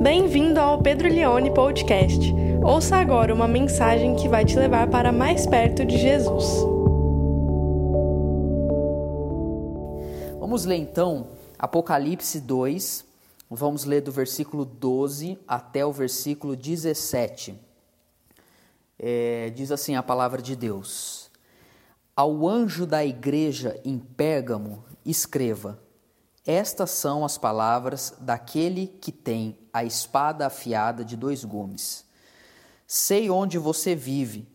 Bem-vindo ao Pedro Leone Podcast. Ouça agora uma mensagem que vai te levar para mais perto de Jesus. Vamos ler então Apocalipse 2, vamos ler do versículo 12 até o versículo 17. É, diz assim a palavra de Deus: Ao anjo da igreja em Pérgamo, escreva: Estas são as palavras daquele que tem a espada afiada de dois gumes. Sei onde você vive,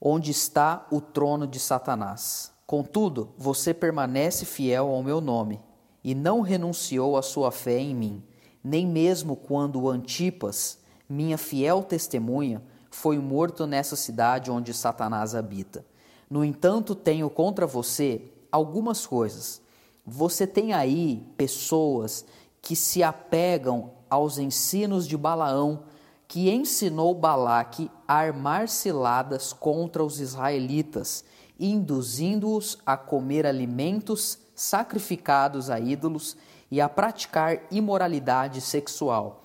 onde está o trono de Satanás. Contudo, você permanece fiel ao meu nome e não renunciou à sua fé em mim, nem mesmo quando Antipas, minha fiel testemunha, foi morto nessa cidade onde Satanás habita. No entanto, tenho contra você algumas coisas. Você tem aí pessoas que se apegam aos ensinos de Balaão, que ensinou Balaque a armar ciladas contra os israelitas, induzindo-os a comer alimentos sacrificados a ídolos e a praticar imoralidade sexual.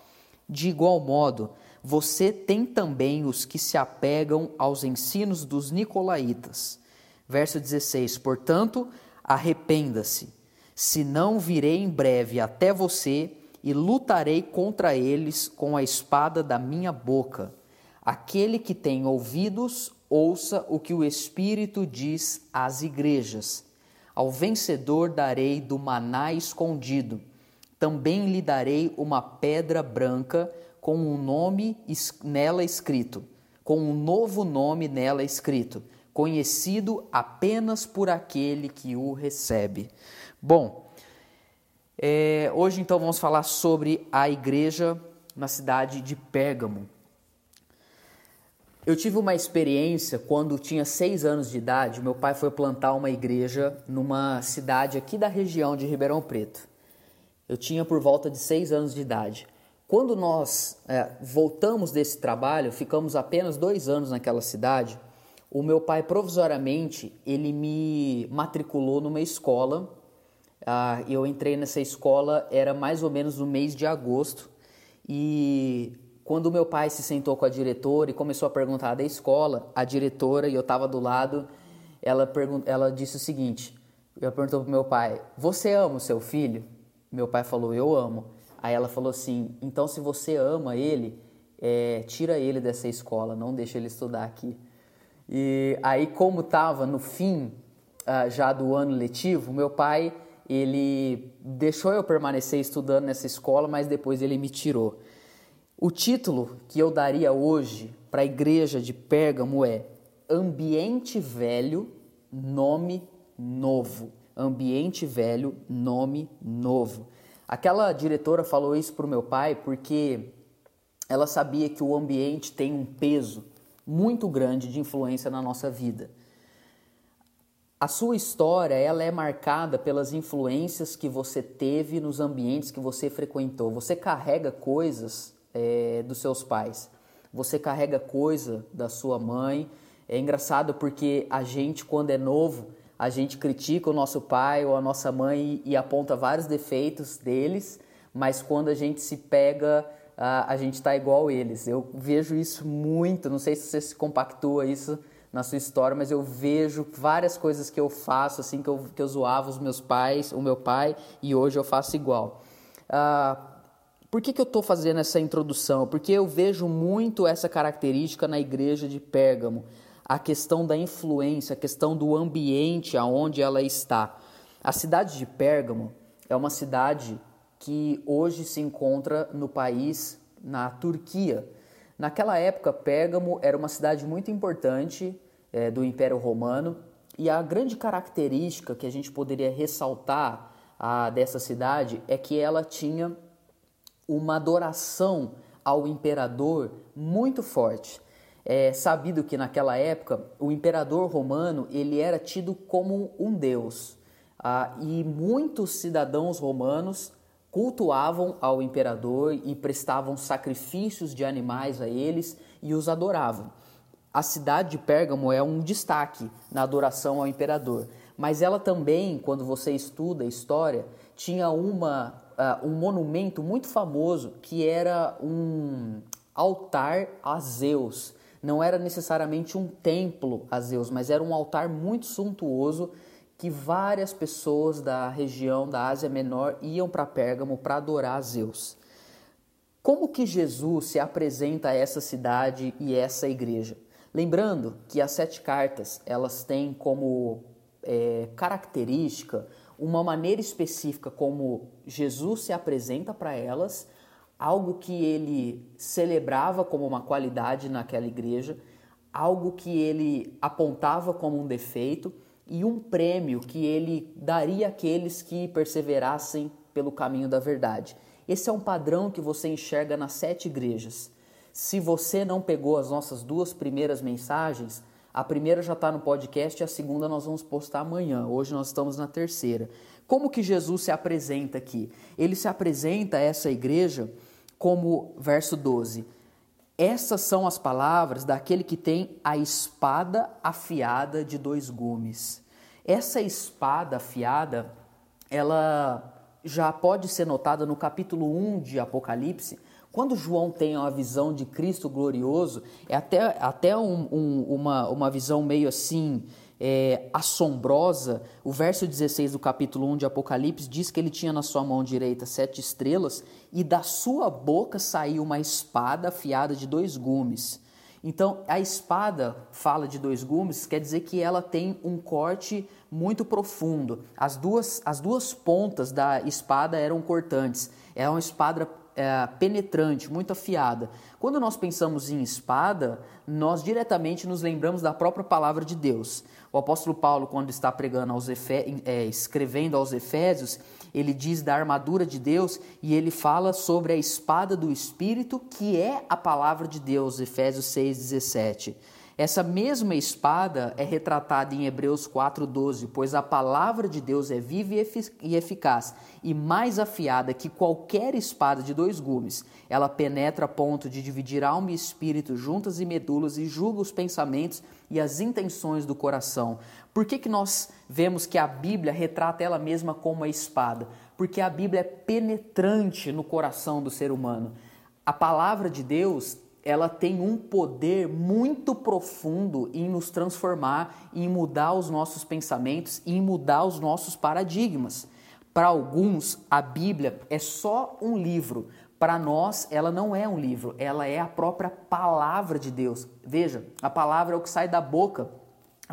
De igual modo, você tem também os que se apegam aos ensinos dos nicolaítas. Verso 16: Portanto, arrependa-se, senão virei em breve até você e lutarei contra eles com a espada da minha boca. Aquele que tem ouvidos, ouça o que o Espírito diz às igrejas. Ao vencedor darei do maná escondido. Também lhe darei uma pedra branca com um nome nela escrito, com um novo nome nela escrito, conhecido apenas por aquele que o recebe. Bom, é, hoje, então, vamos falar sobre a igreja na cidade de Pérgamo. Eu tive uma experiência quando tinha seis anos de idade. Meu pai foi plantar uma igreja numa cidade aqui da região de Ribeirão Preto. Eu tinha por volta de seis anos de idade. Quando nós é, voltamos desse trabalho, ficamos apenas dois anos naquela cidade. O meu pai provisoriamente ele me matriculou numa escola ah, eu entrei nessa escola, era mais ou menos no mês de agosto, e quando meu pai se sentou com a diretora e começou a perguntar da escola, a diretora, e eu estava do lado, ela, ela disse o seguinte: ela perguntou para meu pai, Você ama o seu filho? Meu pai falou, Eu amo. Aí ela falou assim: Então, se você ama ele, é, tira ele dessa escola, não deixa ele estudar aqui. E aí, como estava no fim uh, já do ano letivo, meu pai ele deixou eu permanecer estudando nessa escola, mas depois ele me tirou. O título que eu daria hoje para a igreja de Pérgamo é Ambiente Velho, Nome Novo. Ambiente Velho, Nome Novo. Aquela diretora falou isso para o meu pai porque ela sabia que o ambiente tem um peso muito grande de influência na nossa vida. A sua história ela é marcada pelas influências que você teve nos ambientes que você frequentou. Você carrega coisas é, dos seus pais, você carrega coisa da sua mãe. É engraçado porque a gente, quando é novo, a gente critica o nosso pai ou a nossa mãe e aponta vários defeitos deles, mas quando a gente se pega, a, a gente está igual eles. Eu vejo isso muito, não sei se você se compactua isso na sua história, mas eu vejo várias coisas que eu faço, assim, que eu, que eu zoava os meus pais, o meu pai, e hoje eu faço igual. Ah, por que, que eu estou fazendo essa introdução? Porque eu vejo muito essa característica na igreja de Pérgamo, a questão da influência, a questão do ambiente aonde ela está. A cidade de Pérgamo é uma cidade que hoje se encontra no país, na Turquia. Naquela época, Pérgamo era uma cidade muito importante é, do Império Romano. E a grande característica que a gente poderia ressaltar a, dessa cidade é que ela tinha uma adoração ao imperador muito forte. É sabido que naquela época o imperador romano ele era tido como um deus ah, e muitos cidadãos romanos cultuavam ao imperador e prestavam sacrifícios de animais a eles e os adoravam a cidade de Pérgamo é um destaque na adoração ao imperador, mas ela também, quando você estuda a história, tinha uma, uh, um monumento muito famoso que era um altar a Zeus. Não era necessariamente um templo a Zeus, mas era um altar muito suntuoso que várias pessoas da região da Ásia Menor iam para Pérgamo para adorar a Zeus. Como que Jesus se apresenta a essa cidade e essa igreja? Lembrando que as sete cartas elas têm como é, característica uma maneira específica como Jesus se apresenta para elas, algo que ele celebrava como uma qualidade naquela igreja, algo que ele apontava como um defeito e um prêmio que ele daria àqueles que perseverassem pelo caminho da verdade. Esse é um padrão que você enxerga nas sete igrejas. Se você não pegou as nossas duas primeiras mensagens, a primeira já está no podcast e a segunda nós vamos postar amanhã. Hoje nós estamos na terceira. Como que Jesus se apresenta aqui? Ele se apresenta a essa igreja como, verso 12, essas são as palavras daquele que tem a espada afiada de dois gumes. Essa espada afiada, ela já pode ser notada no capítulo 1 de Apocalipse, quando João tem uma visão de Cristo glorioso, é até, até um, um, uma, uma visão meio assim é, assombrosa. O verso 16 do capítulo 1 de Apocalipse diz que ele tinha na sua mão direita sete estrelas e da sua boca saiu uma espada afiada de dois gumes. Então, a espada fala de dois gumes, quer dizer que ela tem um corte muito profundo. As duas, as duas pontas da espada eram cortantes. É uma espada é, penetrante, muito afiada. Quando nós pensamos em espada, nós diretamente nos lembramos da própria palavra de Deus. O apóstolo Paulo, quando está pregando aos Efe, é, escrevendo aos Efésios, ele diz da armadura de Deus e ele fala sobre a espada do Espírito, que é a palavra de Deus, Efésios 6,17. Essa mesma espada é retratada em Hebreus 4,12, pois a palavra de Deus é viva e eficaz e mais afiada que qualquer espada de dois gumes. Ela penetra a ponto de dividir alma e espírito, juntas e medulas, e julga os pensamentos e as intenções do coração. Por que, que nós vemos que a Bíblia retrata ela mesma como a espada? Porque a Bíblia é penetrante no coração do ser humano. A palavra de Deus ela tem um poder muito profundo em nos transformar, em mudar os nossos pensamentos, em mudar os nossos paradigmas. Para alguns, a Bíblia é só um livro. Para nós, ela não é um livro, ela é a própria palavra de Deus. Veja, a palavra é o que sai da boca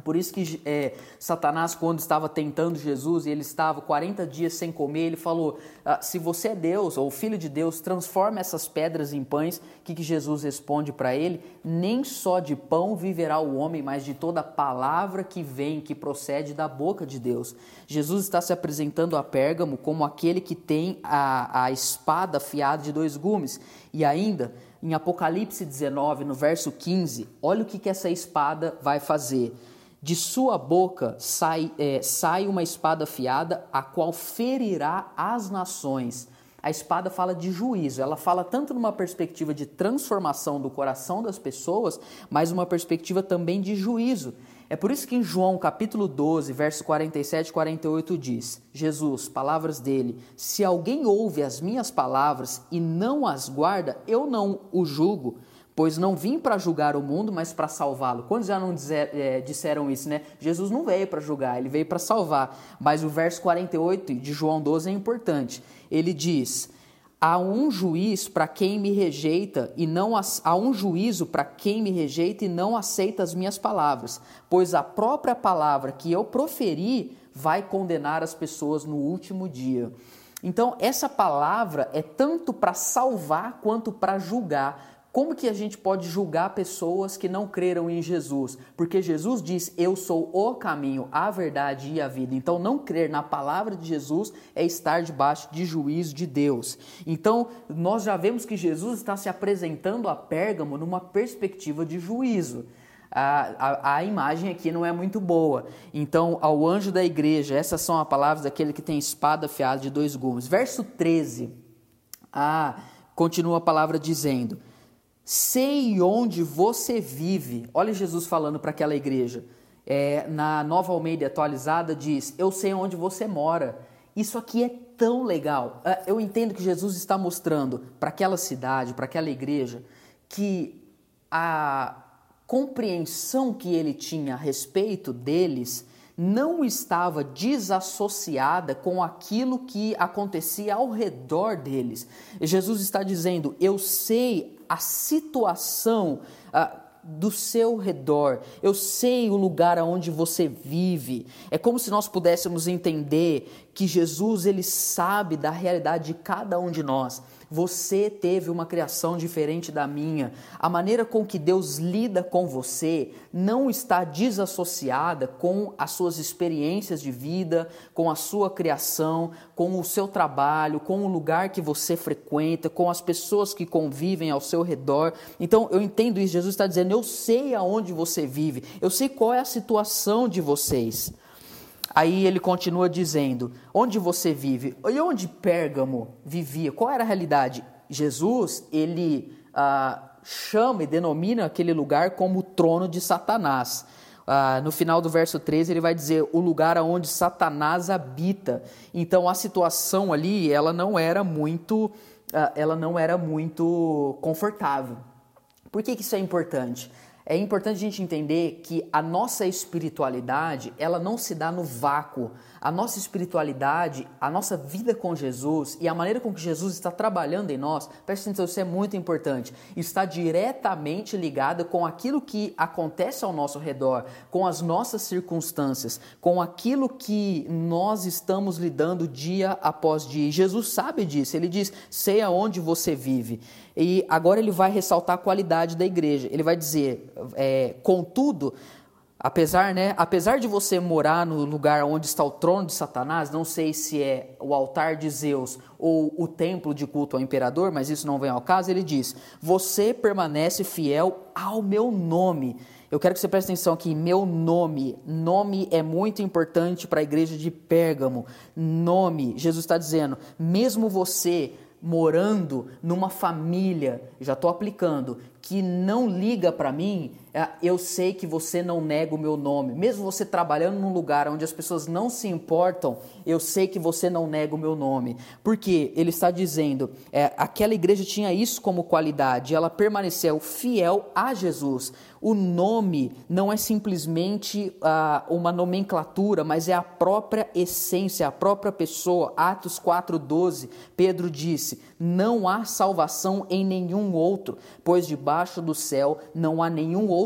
por isso que é, Satanás, quando estava tentando Jesus e ele estava 40 dias sem comer, ele falou: ah, Se você é Deus ou filho de Deus, transforma essas pedras em pães. O que, que Jesus responde para ele? Nem só de pão viverá o homem, mas de toda palavra que vem, que procede da boca de Deus. Jesus está se apresentando a Pérgamo como aquele que tem a, a espada afiada de dois gumes. E ainda, em Apocalipse 19, no verso 15, olha o que, que essa espada vai fazer. De sua boca sai, é, sai uma espada afiada, a qual ferirá as nações. A espada fala de juízo, ela fala tanto numa perspectiva de transformação do coração das pessoas, mas uma perspectiva também de juízo. É por isso que em João capítulo 12, verso 47 e 48 diz: Jesus, palavras dele: Se alguém ouve as minhas palavras e não as guarda, eu não o julgo pois não vim para julgar o mundo, mas para salvá-lo. Quantos já não dizer, é, disseram isso, né? Jesus não veio para julgar, ele veio para salvar. Mas o verso 48 de João 12 é importante. Ele diz: Há um juiz para quem me rejeita e não há um juízo para quem me rejeita e não aceita as minhas palavras, pois a própria palavra que eu proferi vai condenar as pessoas no último dia. Então, essa palavra é tanto para salvar quanto para julgar. Como que a gente pode julgar pessoas que não creram em Jesus? Porque Jesus diz: Eu sou o caminho, a verdade e a vida. Então, não crer na palavra de Jesus é estar debaixo de juízo de Deus. Então, nós já vemos que Jesus está se apresentando a Pérgamo numa perspectiva de juízo. A, a, a, imagem aqui não é muito boa. Então, ao anjo da igreja, essas são as palavras daquele que tem espada afiada de dois gumes. Verso 13, ah, continua a palavra dizendo Sei onde você vive. Olha Jesus falando para aquela igreja. É, na Nova Almeida atualizada diz: Eu sei onde você mora. Isso aqui é tão legal. Ah, eu entendo que Jesus está mostrando para aquela cidade, para aquela igreja, que a compreensão que ele tinha a respeito deles não estava desassociada com aquilo que acontecia ao redor deles. Jesus está dizendo: Eu sei a situação. Uh, do seu redor. Eu sei o lugar aonde você vive. É como se nós pudéssemos entender que Jesus ele sabe da realidade de cada um de nós. Você teve uma criação diferente da minha. A maneira com que Deus lida com você não está desassociada com as suas experiências de vida, com a sua criação, com o seu trabalho, com o lugar que você frequenta, com as pessoas que convivem ao seu redor. Então eu entendo isso. Jesus está dizendo: Eu sei aonde você vive, eu sei qual é a situação de vocês. Aí ele continua dizendo: onde você vive? E onde Pérgamo vivia? Qual era a realidade? Jesus, ele ah, chama e denomina aquele lugar como o trono de Satanás. Ah, no final do verso 13 ele vai dizer o lugar onde Satanás habita. Então a situação ali ela não era muito, ah, ela não era muito confortável. Por que, que isso é importante? É importante a gente entender que a nossa espiritualidade, ela não se dá no vácuo. A nossa espiritualidade, a nossa vida com Jesus e a maneira com que Jesus está trabalhando em nós, preste atenção, isso é muito importante, está diretamente ligada com aquilo que acontece ao nosso redor, com as nossas circunstâncias, com aquilo que nós estamos lidando dia após dia. E Jesus sabe disso, ele diz: sei aonde você vive. E agora ele vai ressaltar a qualidade da igreja. Ele vai dizer, é, contudo, apesar, né, apesar de você morar no lugar onde está o trono de Satanás, não sei se é o altar de Zeus ou o templo de culto ao imperador, mas isso não vem ao caso, ele diz: Você permanece fiel ao meu nome. Eu quero que você preste atenção aqui, meu nome. Nome é muito importante para a igreja de Pérgamo. Nome, Jesus está dizendo, mesmo você morando numa família, já estou aplicando, que não liga para mim, eu sei que você não nega o meu nome. Mesmo você trabalhando num lugar onde as pessoas não se importam, eu sei que você não nega o meu nome. Porque ele está dizendo, é, aquela igreja tinha isso como qualidade, ela permaneceu fiel a Jesus. O nome não é simplesmente ah, uma nomenclatura, mas é a própria essência, a própria pessoa. Atos 4,12, Pedro disse: Não há salvação em nenhum outro, pois debaixo do céu não há nenhum outro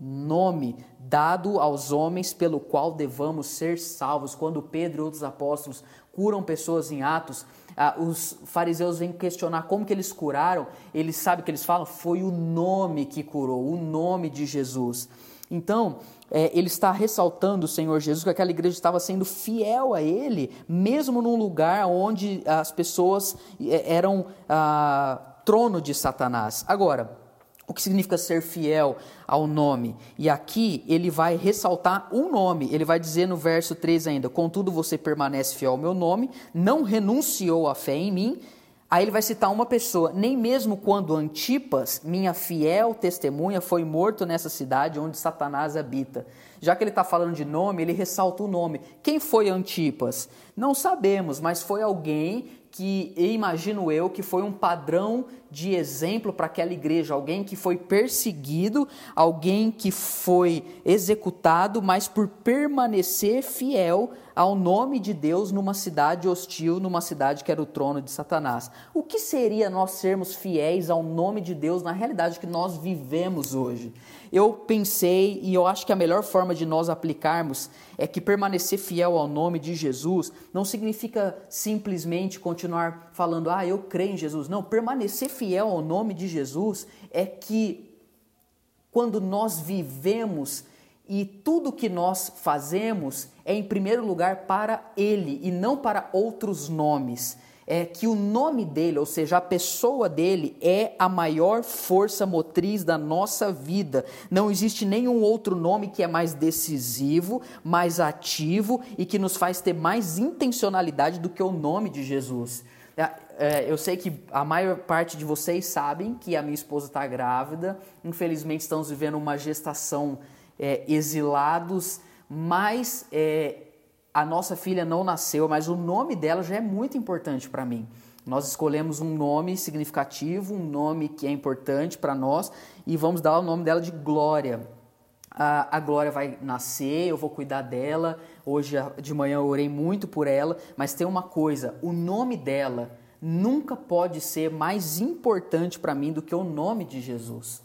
nome dado aos homens pelo qual devamos ser salvos. Quando Pedro e outros apóstolos curam pessoas em Atos, ah, os fariseus vêm questionar como que eles curaram, eles sabem que eles falam? Foi o nome que curou, o nome de Jesus. Então, é, ele está ressaltando o Senhor Jesus que aquela igreja estava sendo fiel a Ele, mesmo num lugar onde as pessoas é, eram ah, trono de Satanás. Agora, o que significa ser fiel ao nome. E aqui ele vai ressaltar um nome. Ele vai dizer no verso 3 ainda: Contudo, você permanece fiel ao meu nome, não renunciou à fé em mim. Aí ele vai citar uma pessoa, nem mesmo quando Antipas, minha fiel testemunha, foi morto nessa cidade onde Satanás habita. Já que ele está falando de nome, ele ressalta o nome. Quem foi Antipas? Não sabemos, mas foi alguém que imagino eu que foi um padrão de exemplo para aquela igreja, alguém que foi perseguido, alguém que foi executado, mas por permanecer fiel ao nome de Deus numa cidade hostil, numa cidade que era o trono de Satanás. O que seria nós sermos fiéis ao nome de Deus na realidade que nós vivemos hoje? Eu pensei e eu acho que a melhor forma de nós aplicarmos é que permanecer fiel ao nome de Jesus não significa simplesmente continuar falando, ah, eu creio em Jesus. Não, permanecer fiel ao nome de Jesus é que quando nós vivemos e tudo que nós fazemos é em primeiro lugar para Ele e não para outros nomes é que o nome dele, ou seja, a pessoa dele, é a maior força motriz da nossa vida. Não existe nenhum outro nome que é mais decisivo, mais ativo e que nos faz ter mais intencionalidade do que o nome de Jesus. É, é, eu sei que a maior parte de vocês sabem que a minha esposa está grávida. Infelizmente, estamos vivendo uma gestação é, exilados, mas é, a nossa filha não nasceu, mas o nome dela já é muito importante para mim. Nós escolhemos um nome significativo, um nome que é importante para nós e vamos dar o nome dela de Glória. A, a, Glória vai nascer, eu vou cuidar dela. Hoje de manhã eu orei muito por ela, mas tem uma coisa: o nome dela nunca pode ser mais importante para mim do que o nome de Jesus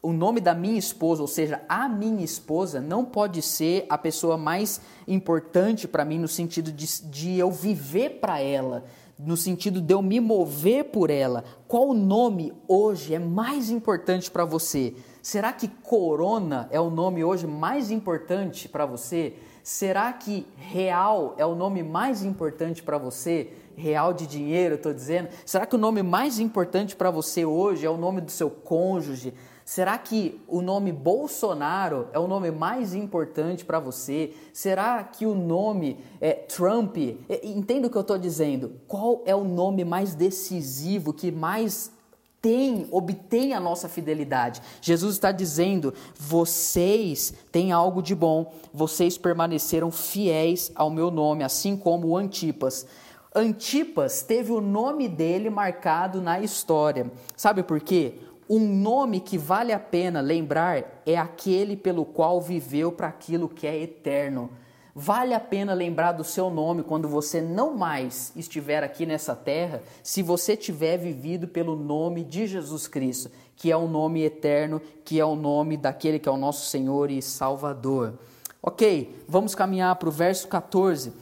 o nome da minha esposa, ou seja, a minha esposa, não pode ser a pessoa mais importante para mim no sentido de, de eu viver para ela, no sentido de eu me mover por ela. Qual nome hoje é mais importante para você? Será que Corona é o nome hoje mais importante para você? Será que Real é o nome mais importante para você? Real de dinheiro, estou dizendo. Será que o nome mais importante para você hoje é o nome do seu cônjuge? Será que o nome Bolsonaro é o nome mais importante para você? Será que o nome é, Trump? É, entenda o que eu estou dizendo. Qual é o nome mais decisivo que mais tem, obtém a nossa fidelidade. Jesus está dizendo: vocês têm algo de bom, vocês permaneceram fiéis ao meu nome, assim como Antipas. Antipas teve o nome dele marcado na história. Sabe por quê? Um nome que vale a pena lembrar é aquele pelo qual viveu para aquilo que é eterno. Vale a pena lembrar do seu nome quando você não mais estiver aqui nessa terra, se você tiver vivido pelo nome de Jesus Cristo, que é o nome eterno, que é o nome daquele que é o nosso Senhor e Salvador. Ok, vamos caminhar para o verso 14.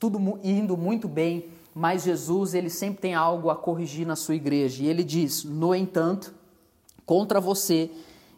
Tudo indo muito bem, mas Jesus ele sempre tem algo a corrigir na sua igreja. E ele diz: No entanto, Contra você,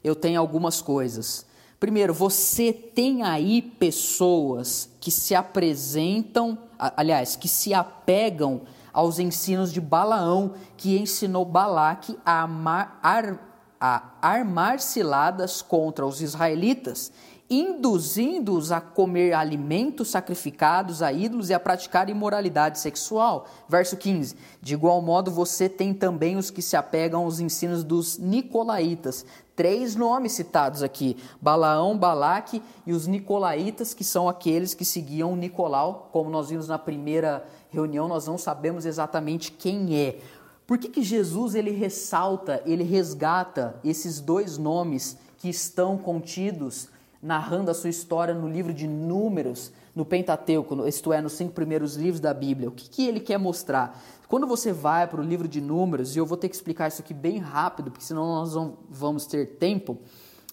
eu tenho algumas coisas. Primeiro, você tem aí pessoas que se apresentam, aliás, que se apegam aos ensinos de Balaão, que ensinou Balaque a, amar, ar, a armar ciladas contra os israelitas induzindo-os a comer alimentos sacrificados a ídolos e a praticar imoralidade sexual. Verso 15: De igual modo, você tem também os que se apegam aos ensinos dos nicolaítas. Três nomes citados aqui: Balaão, Balaque e os nicolaítas, que são aqueles que seguiam Nicolau. Como nós vimos na primeira reunião, nós não sabemos exatamente quem é. Por que, que Jesus ele ressalta, ele resgata esses dois nomes que estão contidos narrando a sua história no livro de Números, no Pentateuco, isto é, nos cinco primeiros livros da Bíblia. O que, que ele quer mostrar? Quando você vai para o livro de Números, e eu vou ter que explicar isso aqui bem rápido, porque senão nós vamos ter tempo.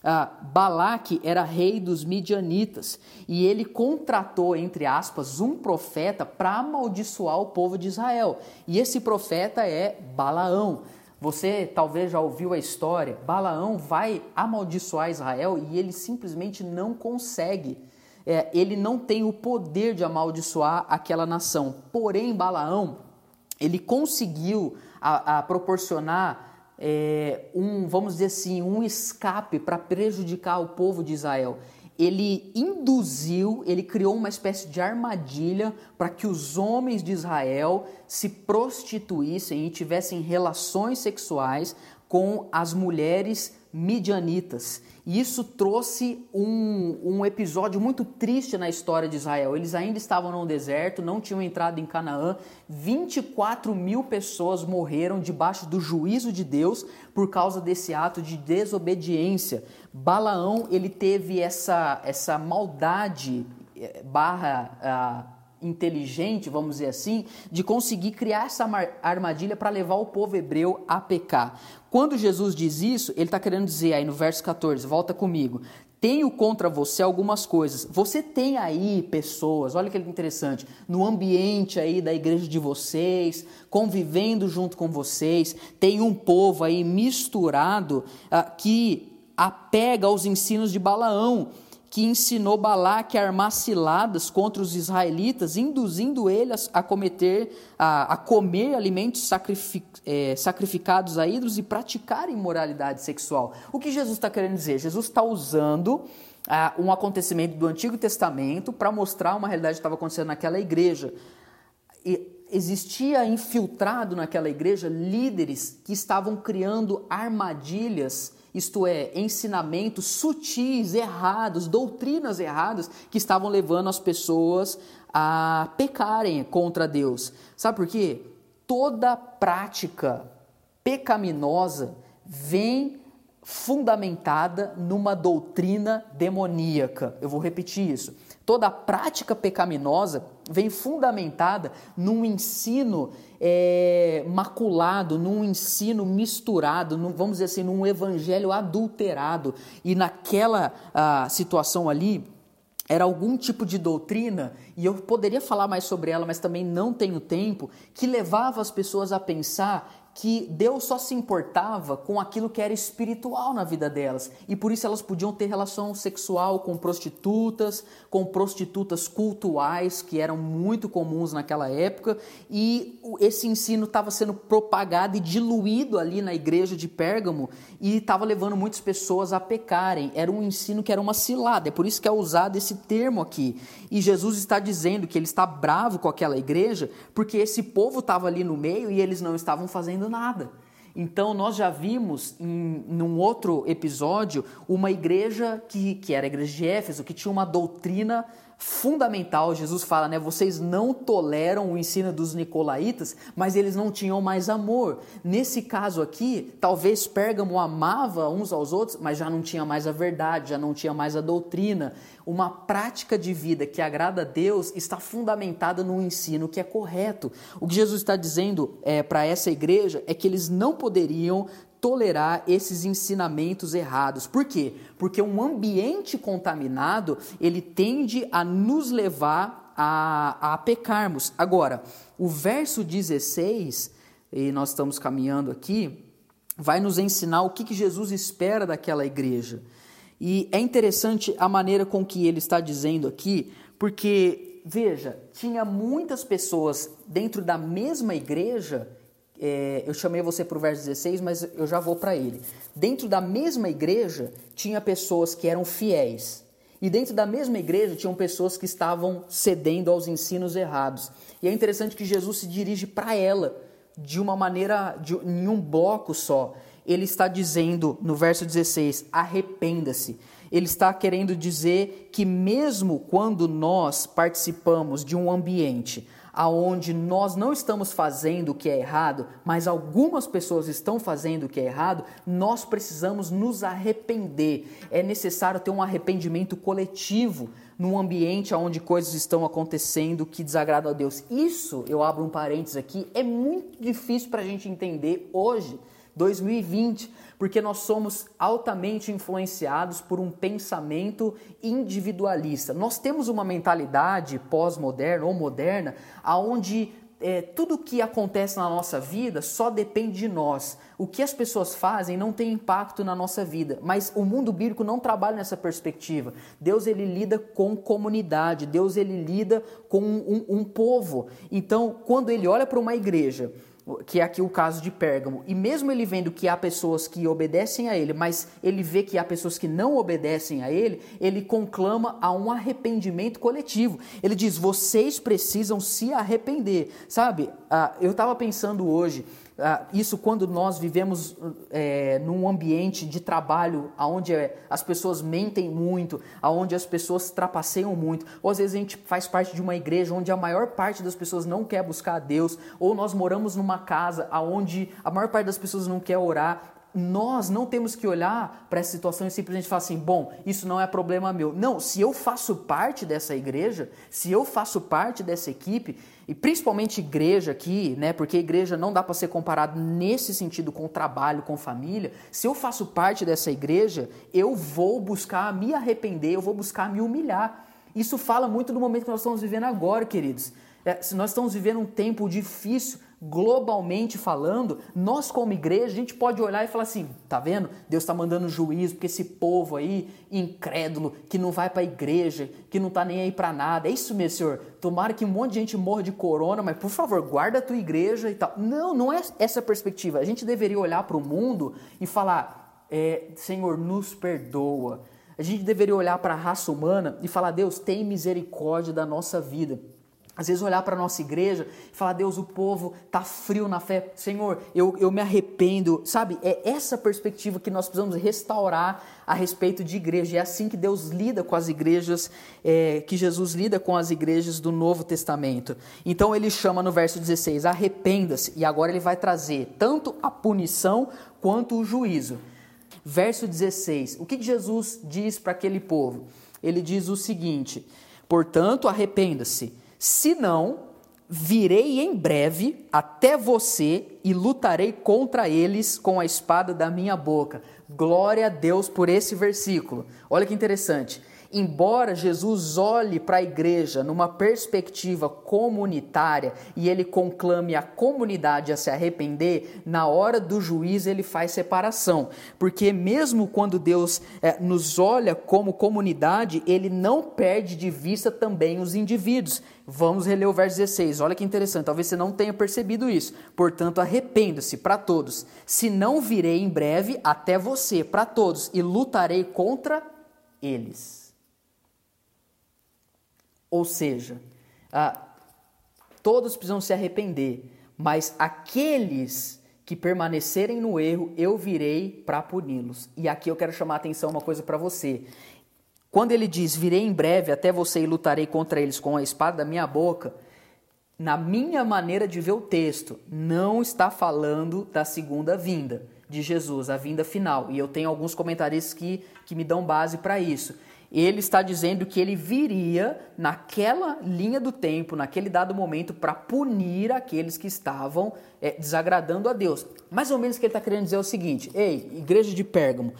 Ah, Balaque era rei dos midianitas e ele contratou, entre aspas, um profeta para amaldiçoar o povo de Israel. E esse profeta é Balaão. Você talvez já ouviu a história. Balaão vai amaldiçoar Israel e ele simplesmente não consegue. É, ele não tem o poder de amaldiçoar aquela nação. Porém, Balaão ele conseguiu a, a proporcionar é, um, vamos dizer assim, um escape para prejudicar o povo de Israel ele induziu, ele criou uma espécie de armadilha para que os homens de Israel se prostituíssem e tivessem relações sexuais com as mulheres midianitas. E isso trouxe um, um episódio muito triste na história de Israel. Eles ainda estavam no deserto, não tinham entrado em Canaã. 24 mil pessoas morreram debaixo do juízo de Deus por causa desse ato de desobediência. Balaão ele teve essa, essa maldade eh, barra ah, inteligente, vamos dizer assim, de conseguir criar essa armadilha para levar o povo hebreu a pecar. Quando Jesus diz isso, ele está querendo dizer aí no verso 14, volta comigo. Tenho contra você algumas coisas. Você tem aí pessoas, olha que interessante, no ambiente aí da igreja de vocês, convivendo junto com vocês, tem um povo aí misturado ah, que apega aos ensinos de Balaão que ensinou Balaque a armar ciladas contra os israelitas, induzindo eles a cometer, a, a comer alimentos sacrific, é, sacrificados a ídolos e praticar imoralidade sexual. O que Jesus está querendo dizer? Jesus está usando ah, um acontecimento do Antigo Testamento para mostrar uma realidade que estava acontecendo naquela igreja. E existia infiltrado naquela igreja líderes que estavam criando armadilhas isto é, ensinamentos sutis, errados, doutrinas erradas que estavam levando as pessoas a pecarem contra Deus. Sabe por quê? Toda prática pecaminosa vem fundamentada numa doutrina demoníaca. Eu vou repetir isso. Toda prática pecaminosa vem fundamentada num ensino é, maculado, num ensino misturado, num, vamos dizer assim, num evangelho adulterado. E naquela ah, situação ali, era algum tipo de doutrina, e eu poderia falar mais sobre ela, mas também não tenho tempo, que levava as pessoas a pensar que Deus só se importava com aquilo que era espiritual na vida delas e por isso elas podiam ter relação sexual com prostitutas, com prostitutas cultuais que eram muito comuns naquela época e esse ensino estava sendo propagado e diluído ali na igreja de Pérgamo e estava levando muitas pessoas a pecarem. Era um ensino que era uma cilada, é por isso que é usado esse termo aqui. E Jesus está dizendo que ele está bravo com aquela igreja porque esse povo estava ali no meio e eles não estavam fazendo nada. Então, nós já vimos em num outro episódio uma igreja que, que era a igreja de Éfeso, que tinha uma doutrina fundamental. Jesus fala, né? Vocês não toleram o ensino dos nicolaítas, mas eles não tinham mais amor. Nesse caso aqui, talvez Pérgamo amava uns aos outros, mas já não tinha mais a verdade, já não tinha mais a doutrina. Uma prática de vida que agrada a Deus está fundamentada no ensino que é correto. O que Jesus está dizendo é, para essa igreja é que eles não poderiam tolerar esses ensinamentos errados. Por quê? Porque um ambiente contaminado, ele tende a nos levar a, a pecarmos. Agora, o verso 16, e nós estamos caminhando aqui, vai nos ensinar o que, que Jesus espera daquela igreja. E é interessante a maneira com que ele está dizendo aqui, porque, veja, tinha muitas pessoas dentro da mesma igreja é, eu chamei você para o verso 16, mas eu já vou para ele. Dentro da mesma igreja, tinha pessoas que eram fiéis. E dentro da mesma igreja, tinham pessoas que estavam cedendo aos ensinos errados. E é interessante que Jesus se dirige para ela de uma maneira, de, em um bloco só. Ele está dizendo no verso 16: arrependa-se. Ele está querendo dizer que, mesmo quando nós participamos de um ambiente aonde nós não estamos fazendo o que é errado, mas algumas pessoas estão fazendo o que é errado, nós precisamos nos arrepender. É necessário ter um arrependimento coletivo num ambiente onde coisas estão acontecendo que desagradam a Deus. Isso, eu abro um parênteses aqui, é muito difícil para a gente entender hoje, 2020, porque nós somos altamente influenciados por um pensamento individualista. Nós temos uma mentalidade pós-moderna ou moderna aonde é, tudo que acontece na nossa vida só depende de nós. O que as pessoas fazem não tem impacto na nossa vida, mas o mundo bíblico não trabalha nessa perspectiva. Deus ele lida com comunidade, Deus ele lida com um, um povo. Então, quando ele olha para uma igreja que é aqui o caso de Pérgamo. E mesmo ele vendo que há pessoas que obedecem a ele, mas ele vê que há pessoas que não obedecem a ele, ele conclama a um arrependimento coletivo. Ele diz: vocês precisam se arrepender. Sabe, ah, eu estava pensando hoje isso quando nós vivemos é, num ambiente de trabalho onde é, as pessoas mentem muito, onde as pessoas trapaceiam muito, ou às vezes a gente faz parte de uma igreja onde a maior parte das pessoas não quer buscar a Deus, ou nós moramos numa casa onde a maior parte das pessoas não quer orar, nós não temos que olhar para essa situação e simplesmente falar assim: bom, isso não é problema meu. Não, se eu faço parte dessa igreja, se eu faço parte dessa equipe, e principalmente igreja aqui, né? Porque igreja não dá para ser comparado nesse sentido com trabalho, com família. Se eu faço parte dessa igreja, eu vou buscar me arrepender, eu vou buscar me humilhar. Isso fala muito do momento que nós estamos vivendo agora, queridos. É, se nós estamos vivendo um tempo difícil, globalmente falando, nós como igreja, a gente pode olhar e falar assim, tá vendo? Deus está mandando juízo porque esse povo aí, incrédulo, que não vai para a igreja, que não tá nem aí para nada. É isso mesmo, Senhor. Tomara que um monte de gente morra de corona, mas por favor, guarda a tua igreja e tal. Não, não é essa perspectiva. A gente deveria olhar para o mundo e falar, é, Senhor, nos perdoa. A gente deveria olhar para a raça humana e falar, Deus, tem misericórdia da nossa vida. Às vezes olhar para a nossa igreja e falar, Deus, o povo tá frio na fé. Senhor, eu, eu me arrependo. Sabe, é essa perspectiva que nós precisamos restaurar a respeito de igreja. É assim que Deus lida com as igrejas, é, que Jesus lida com as igrejas do Novo Testamento. Então ele chama no verso 16, arrependa-se. E agora ele vai trazer tanto a punição quanto o juízo. Verso 16, o que Jesus diz para aquele povo? Ele diz o seguinte, portanto, arrependa-se se não, virei em breve até você e lutarei contra eles com a espada da minha boca. Glória a Deus por esse versículo. Olha que interessante. Embora Jesus olhe para a igreja numa perspectiva comunitária e ele conclame a comunidade a se arrepender, na hora do juízo ele faz separação. Porque mesmo quando Deus é, nos olha como comunidade, ele não perde de vista também os indivíduos. Vamos reler o verso 16. Olha que interessante, talvez você não tenha percebido isso. Portanto, arrependa-se para todos. Se não virei em breve até você, para todos, e lutarei contra eles. Ou seja, ah, todos precisam se arrepender, mas aqueles que permanecerem no erro, eu virei para puni-los. E aqui eu quero chamar a atenção uma coisa para você. Quando ele diz, virei em breve até você e lutarei contra eles com a espada da minha boca, na minha maneira de ver o texto, não está falando da segunda vinda de Jesus, a vinda final. E eu tenho alguns comentaristas que, que me dão base para isso ele está dizendo que ele viria naquela linha do tempo, naquele dado momento, para punir aqueles que estavam é, desagradando a Deus. Mais ou menos o que ele está querendo dizer é o seguinte: ei, igreja de Pérgamo,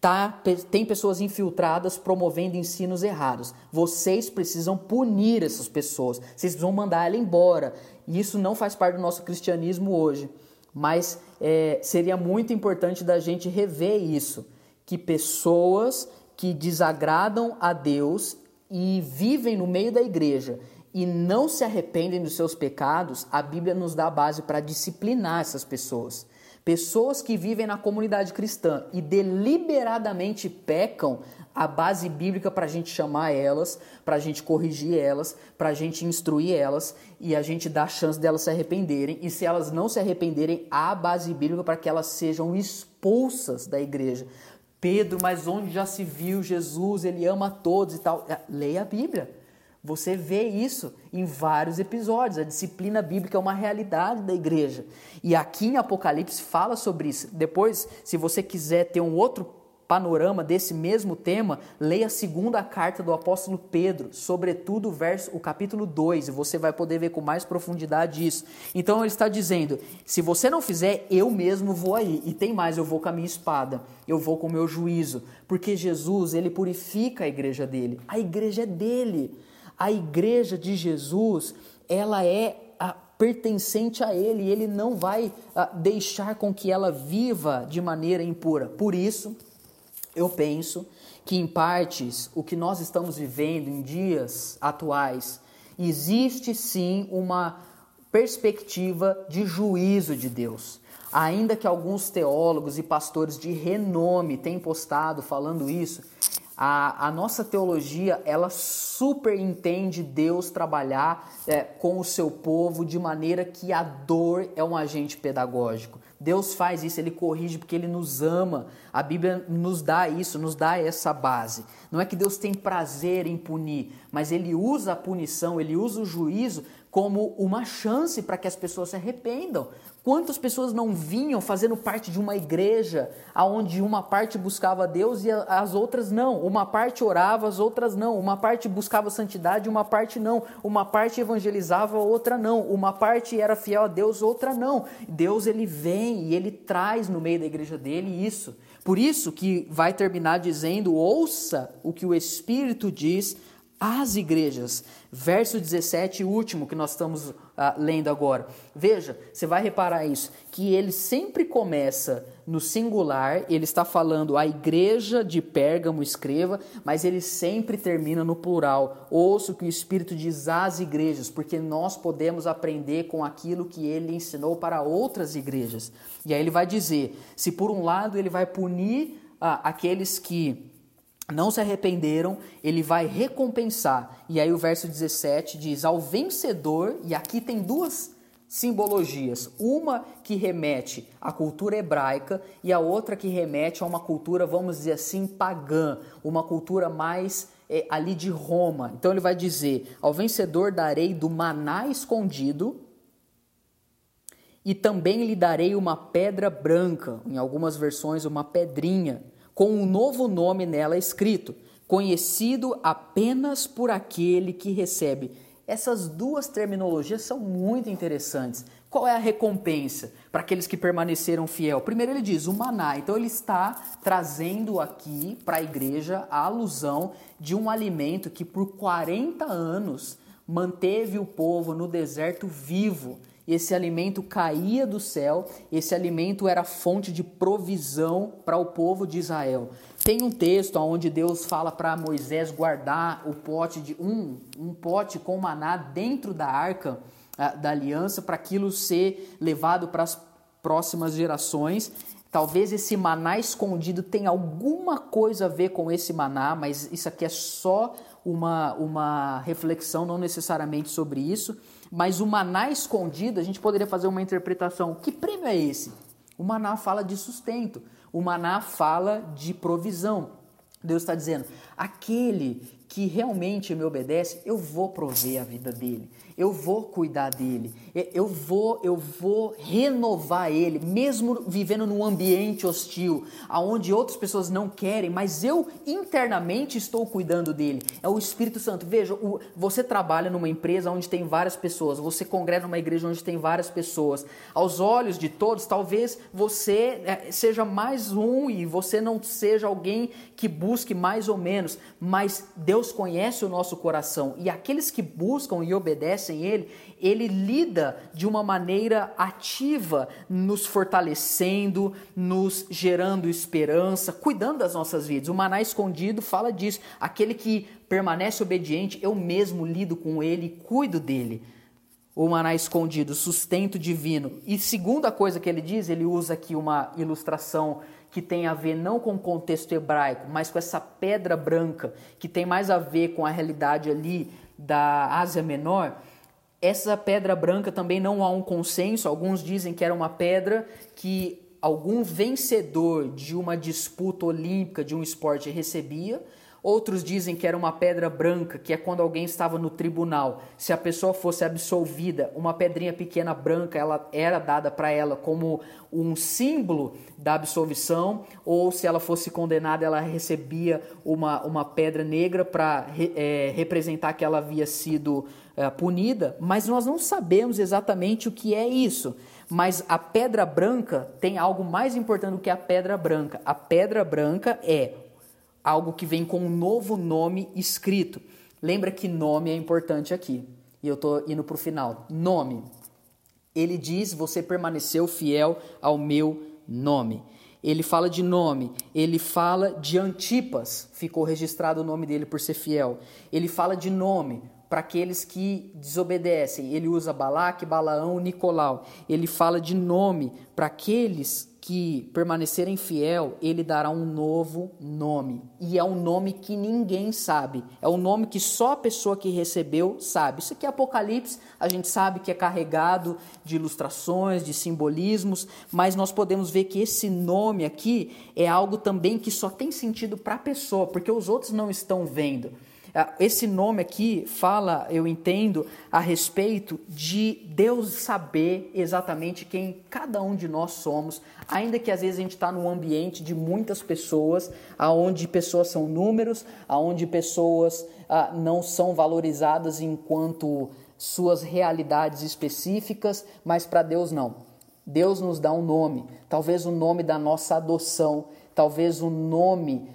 tá, tem pessoas infiltradas promovendo ensinos errados. Vocês precisam punir essas pessoas, vocês precisam mandar ela embora. E isso não faz parte do nosso cristianismo hoje. Mas é, seria muito importante da gente rever isso. Que pessoas que desagradam a Deus e vivem no meio da igreja e não se arrependem dos seus pecados, a Bíblia nos dá a base para disciplinar essas pessoas. Pessoas que vivem na comunidade cristã e deliberadamente pecam, a base bíblica para a gente chamar elas, para a gente corrigir elas, para a gente instruir elas e a gente dar a chance delas se arrependerem. E se elas não se arrependerem, há a base bíblica para que elas sejam expulsas da igreja. Pedro, mas onde já se viu Jesus, ele ama todos e tal. É, leia a Bíblia. Você vê isso em vários episódios. A disciplina bíblica é uma realidade da igreja. E aqui em Apocalipse fala sobre isso. Depois, se você quiser ter um outro panorama desse mesmo tema, leia a segunda carta do apóstolo Pedro, sobretudo verso, o capítulo 2, e você vai poder ver com mais profundidade isso. Então ele está dizendo: se você não fizer, eu mesmo vou aí. E tem mais, eu vou com a minha espada, eu vou com o meu juízo, porque Jesus, ele purifica a igreja dele. A igreja é dele. A igreja de Jesus, ela é pertencente a ele, ele não vai a, deixar com que ela viva de maneira impura. Por isso, eu penso que, em partes, o que nós estamos vivendo em dias atuais, existe sim uma perspectiva de juízo de Deus. Ainda que alguns teólogos e pastores de renome tenham postado falando isso, a, a nossa teologia ela super entende Deus trabalhar é, com o seu povo de maneira que a dor é um agente pedagógico. Deus faz isso, ele corrige porque ele nos ama. A Bíblia nos dá isso, nos dá essa base. Não é que Deus tem prazer em punir, mas ele usa a punição, ele usa o juízo como uma chance para que as pessoas se arrependam. Quantas pessoas não vinham fazendo parte de uma igreja onde uma parte buscava Deus e as outras não? Uma parte orava, as outras não. Uma parte buscava santidade, uma parte não. Uma parte evangelizava, outra não. Uma parte era fiel a Deus, outra não. Deus ele vem e ele traz no meio da igreja dele isso. Por isso que vai terminar dizendo: ouça o que o Espírito diz às igrejas. Verso 17, último que nós estamos uh, lendo agora. Veja, você vai reparar isso, que ele sempre começa no singular, ele está falando a igreja de Pérgamo escreva, mas ele sempre termina no plural. Ouça o que o Espírito diz às igrejas, porque nós podemos aprender com aquilo que ele ensinou para outras igrejas. E aí ele vai dizer: se por um lado ele vai punir uh, aqueles que não se arrependeram, ele vai recompensar. E aí o verso 17 diz: Ao vencedor, e aqui tem duas simbologias. Uma que remete à cultura hebraica e a outra que remete a uma cultura, vamos dizer assim, pagã, uma cultura mais é, ali de Roma. Então ele vai dizer: Ao vencedor darei do maná escondido. E também lhe darei uma pedra branca, em algumas versões, uma pedrinha com um novo nome nela escrito, conhecido apenas por aquele que recebe. Essas duas terminologias são muito interessantes. Qual é a recompensa para aqueles que permaneceram fiel? Primeiro ele diz o maná. Então ele está trazendo aqui para a igreja a alusão de um alimento que por 40 anos manteve o povo no deserto vivo esse alimento caía do céu, esse alimento era fonte de provisão para o povo de Israel. Tem um texto onde Deus fala para Moisés guardar o pote de um, um pote com maná dentro da arca uh, da aliança para aquilo ser levado para as próximas gerações. Talvez esse maná escondido tenha alguma coisa a ver com esse maná, mas isso aqui é só uma, uma reflexão, não necessariamente sobre isso. Mas o maná escondido, a gente poderia fazer uma interpretação. Que prêmio é esse? O maná fala de sustento, o maná fala de provisão. Deus está dizendo: aquele que realmente me obedece, eu vou prover a vida dele eu vou cuidar dele, eu vou, eu vou renovar ele, mesmo vivendo num ambiente hostil, aonde outras pessoas não querem, mas eu internamente estou cuidando dele. É o Espírito Santo. Veja, você trabalha numa empresa onde tem várias pessoas, você congrega numa igreja onde tem várias pessoas. Aos olhos de todos, talvez você é, seja mais um e você não seja alguém que busque mais ou menos, mas Deus conhece o nosso coração e aqueles que buscam e obedecem Ele, Ele lida de uma maneira ativa, nos fortalecendo, nos gerando esperança, cuidando das nossas vidas. O maná escondido fala disso. Aquele que permanece obediente, eu mesmo lido com ele e cuido dele. O maná escondido, sustento divino. E segunda coisa que ele diz, ele usa aqui uma ilustração que tem a ver não com o contexto hebraico, mas com essa pedra branca, que tem mais a ver com a realidade ali da Ásia Menor. Essa pedra branca também não há um consenso. Alguns dizem que era uma pedra que algum vencedor de uma disputa olímpica de um esporte recebia. Outros dizem que era uma pedra branca, que é quando alguém estava no tribunal. Se a pessoa fosse absolvida, uma pedrinha pequena branca ela era dada para ela como um símbolo da absolvição, ou se ela fosse condenada, ela recebia uma, uma pedra negra para é, representar que ela havia sido é, punida, mas nós não sabemos exatamente o que é isso. Mas a pedra branca tem algo mais importante do que a pedra branca. A pedra branca é algo que vem com um novo nome escrito. Lembra que nome é importante aqui. E eu estou indo para o final. Nome. Ele diz: Você permaneceu fiel ao meu nome. Ele fala de nome, ele fala de Antipas, ficou registrado o nome dele por ser fiel. Ele fala de nome, para aqueles que desobedecem. Ele usa Balaque, Balaão, Nicolau. Ele fala de nome para aqueles que permanecerem fiel, ele dará um novo nome. E é um nome que ninguém sabe. É um nome que só a pessoa que recebeu sabe. Isso aqui é Apocalipse, a gente sabe que é carregado de ilustrações, de simbolismos, mas nós podemos ver que esse nome aqui é algo também que só tem sentido para a pessoa, porque os outros não estão vendo. Ah, esse nome aqui fala, eu entendo, a respeito de Deus saber exatamente quem cada um de nós somos, ainda que às vezes a gente está num ambiente de muitas pessoas, aonde pessoas são números, aonde pessoas ah, não são valorizadas enquanto suas realidades específicas, mas para Deus não. Deus nos dá um nome, talvez o nome da nossa adoção, talvez o nome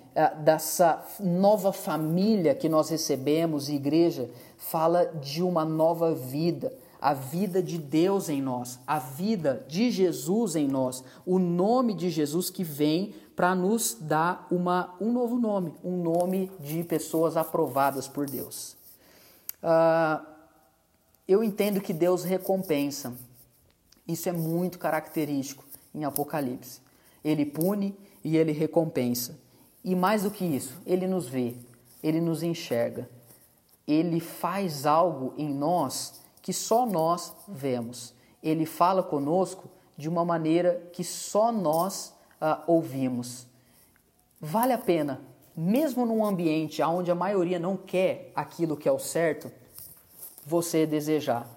dessa nova família que nós recebemos, igreja, fala de uma nova vida, a vida de Deus em nós, a vida de Jesus em nós, o nome de Jesus que vem para nos dar uma, um novo nome, um nome de pessoas aprovadas por Deus. Uh, eu entendo que Deus recompensa, isso é muito característico em Apocalipse. Ele pune e ele recompensa. E mais do que isso, ele nos vê, ele nos enxerga. Ele faz algo em nós que só nós vemos. Ele fala conosco de uma maneira que só nós uh, ouvimos. Vale a pena, mesmo num ambiente onde a maioria não quer aquilo que é o certo, você desejar,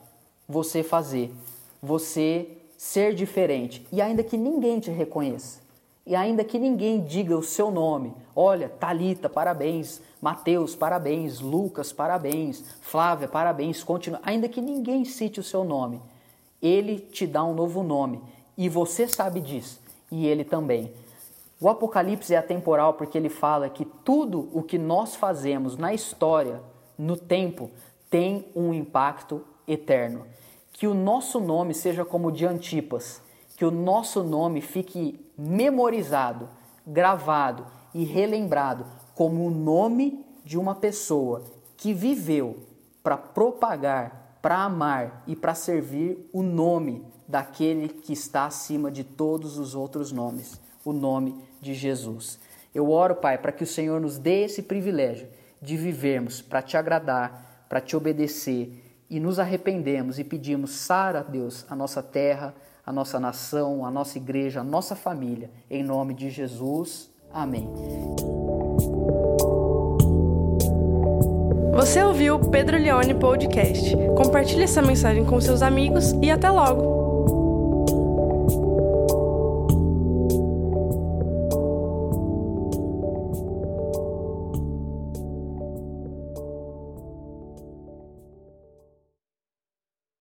você fazer, você ser diferente e ainda que ninguém te reconheça e ainda que ninguém diga o seu nome. Olha, Talita, parabéns. Mateus, parabéns. Lucas, parabéns. Flávia, parabéns. Continua. Ainda que ninguém cite o seu nome, ele te dá um novo nome e você sabe disso e ele também. O Apocalipse é atemporal porque ele fala que tudo o que nós fazemos na história, no tempo, tem um impacto eterno. Que o nosso nome seja como o de Antipas, que o nosso nome fique memorizado, gravado e relembrado como o nome de uma pessoa que viveu para propagar, para amar e para servir o nome daquele que está acima de todos os outros nomes, o nome de Jesus. Eu oro, Pai, para que o Senhor nos dê esse privilégio de vivermos para te agradar, para te obedecer e nos arrependemos e pedimos, sara, Deus, a nossa terra, a nossa nação, a nossa igreja, a nossa família. Em nome de Jesus. Amém. Você ouviu o Pedro Leone Podcast. Compartilhe essa mensagem com seus amigos e até logo!